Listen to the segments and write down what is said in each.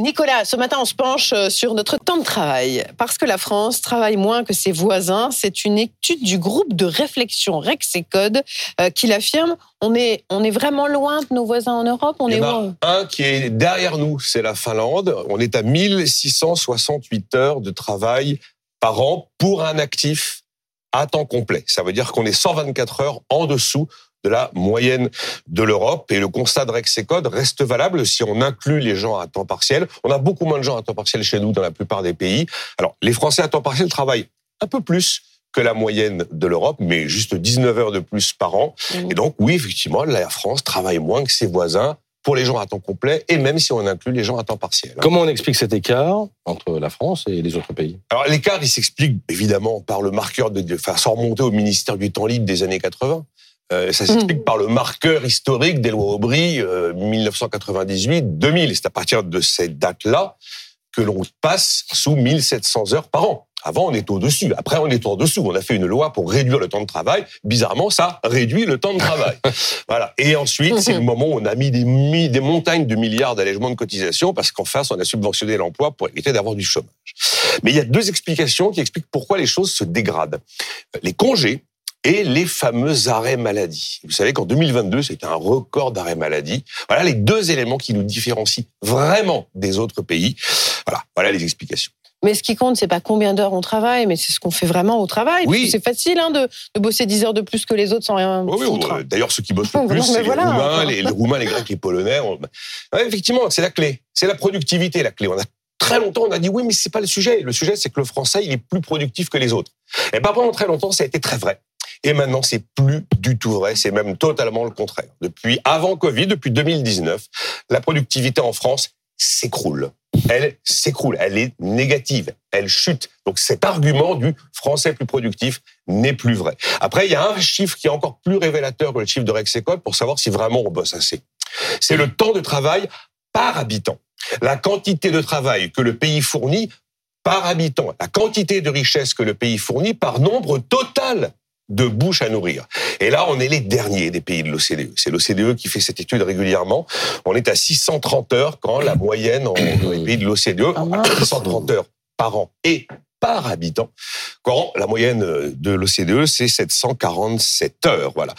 Nicolas, ce matin, on se penche euh, sur notre temps de travail. Parce que la France travaille moins que ses voisins, c'est une étude du groupe de réflexion Rex et Code euh, qui l'affirme. On est, on est vraiment loin de nos voisins en Europe? On Il est y en a loin. un qui est derrière nous, c'est la Finlande. On est à 1668 heures de travail par an pour un actif à temps complet. Ça veut dire qu'on est 124 heures en dessous de la moyenne de l'Europe. Et le constat de Rex et Code reste valable si on inclut les gens à temps partiel. On a beaucoup moins de gens à temps partiel chez nous dans la plupart des pays. Alors, les Français à temps partiel travaillent un peu plus que la moyenne de l'Europe, mais juste 19 heures de plus par an. Mmh. Et donc, oui, effectivement, la France travaille moins que ses voisins pour les gens à temps complet, et même si on inclut les gens à temps partiel. Comment on explique cet écart entre la France et les autres pays? Alors, l'écart, il s'explique évidemment par le marqueur de, de- enfin, sans remonter au ministère du temps libre des années 80. Euh, ça s'explique par le marqueur historique des lois Aubry, euh, 1998-2000. C'est à partir de cette date-là que l'on passe sous 1700 heures par an. Avant, on est au-dessus. Après, on est en dessous. On a fait une loi pour réduire le temps de travail. Bizarrement, ça réduit le temps de travail. voilà. Et ensuite, c'est le moment où on a mis des, mi- des montagnes de milliards d'allègements de cotisations parce qu'en face, on a subventionné l'emploi pour éviter d'avoir du chômage. Mais il y a deux explications qui expliquent pourquoi les choses se dégradent. Les congés et les fameux arrêts maladie. Vous savez qu'en 2022, c'était un record d'arrêts maladie. Voilà les deux éléments qui nous différencient vraiment des autres pays. Voilà, voilà les explications. Mais ce qui compte, c'est pas combien d'heures on travaille, mais c'est ce qu'on fait vraiment au travail. Oui. C'est facile hein, de, de bosser 10 heures de plus que les autres sans rien Oui, oui, euh, D'ailleurs, ceux qui bossent le plus, c'est les. Roumains, les, les Roumains, les Grecs, les Polonais. On- Ouais, effectivement, c'est la clé. C'est la productivité, la clé. On a très longtemps, on a dit oui, mais c'est pas le sujet. Le sujet, c'est que le Français, il est plus productif que les autres. Et pas pendant très longtemps, ça a été très vrai. Et maintenant, c'est plus du tout vrai. C'est même totalement le contraire. Depuis avant Covid, depuis 2019, la productivité en France s'écroule. Elle s'écroule. Elle est négative. Elle chute. Donc cet argument du Français plus productif n'est plus vrai. Après, il y a un chiffre qui est encore plus révélateur que le chiffre de Rex et Code pour savoir si vraiment on bosse assez. C'est le temps de travail par habitant. La quantité de travail que le pays fournit par habitant, la quantité de richesse que le pays fournit par nombre total de bouches à nourrir. Et là, on est les derniers des pays de l'OCDE. C'est l'OCDE qui fait cette étude régulièrement. On est à 630 heures quand la moyenne en- dans les pays de l'OCDE, Ah mince. 630 heures par an et par habitant, quand la moyenne de l'OCDE, c'est 747 heures. Voilà.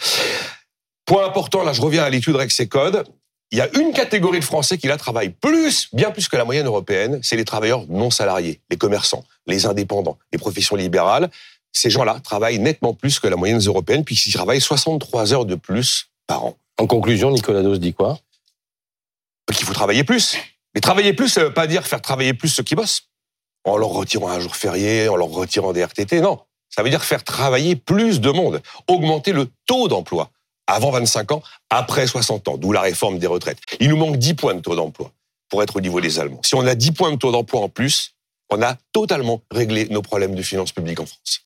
Point important, là, je reviens à l'étude Rex et Code. Il y a une catégorie de Français qui là travaillent plus, bien plus que la moyenne européenne, c'est les travailleurs non salariés, les commerçants, les indépendants, les professions libérales. Ces gens-là travaillent nettement plus que la moyenne européenne, puisqu'ils travaillent 63 heures de plus par an. En conclusion, Nicolas Dos dit quoi? Donc il faut travailler plus. Mais travailler plus, ça veut pas dire faire travailler plus ceux qui bossent. En leur retirant un jour férié, en leur retirant des RTT, non. Ça veut dire faire travailler plus de monde, augmenter le taux d'emploi avant 25 ans, après 60 ans, d'où la réforme des retraites. Il nous manque 10 points de taux d'emploi pour être au niveau des Allemands. Si on a 10 points de taux d'emploi en plus, on a totalement réglé nos problèmes de finances publiques en France.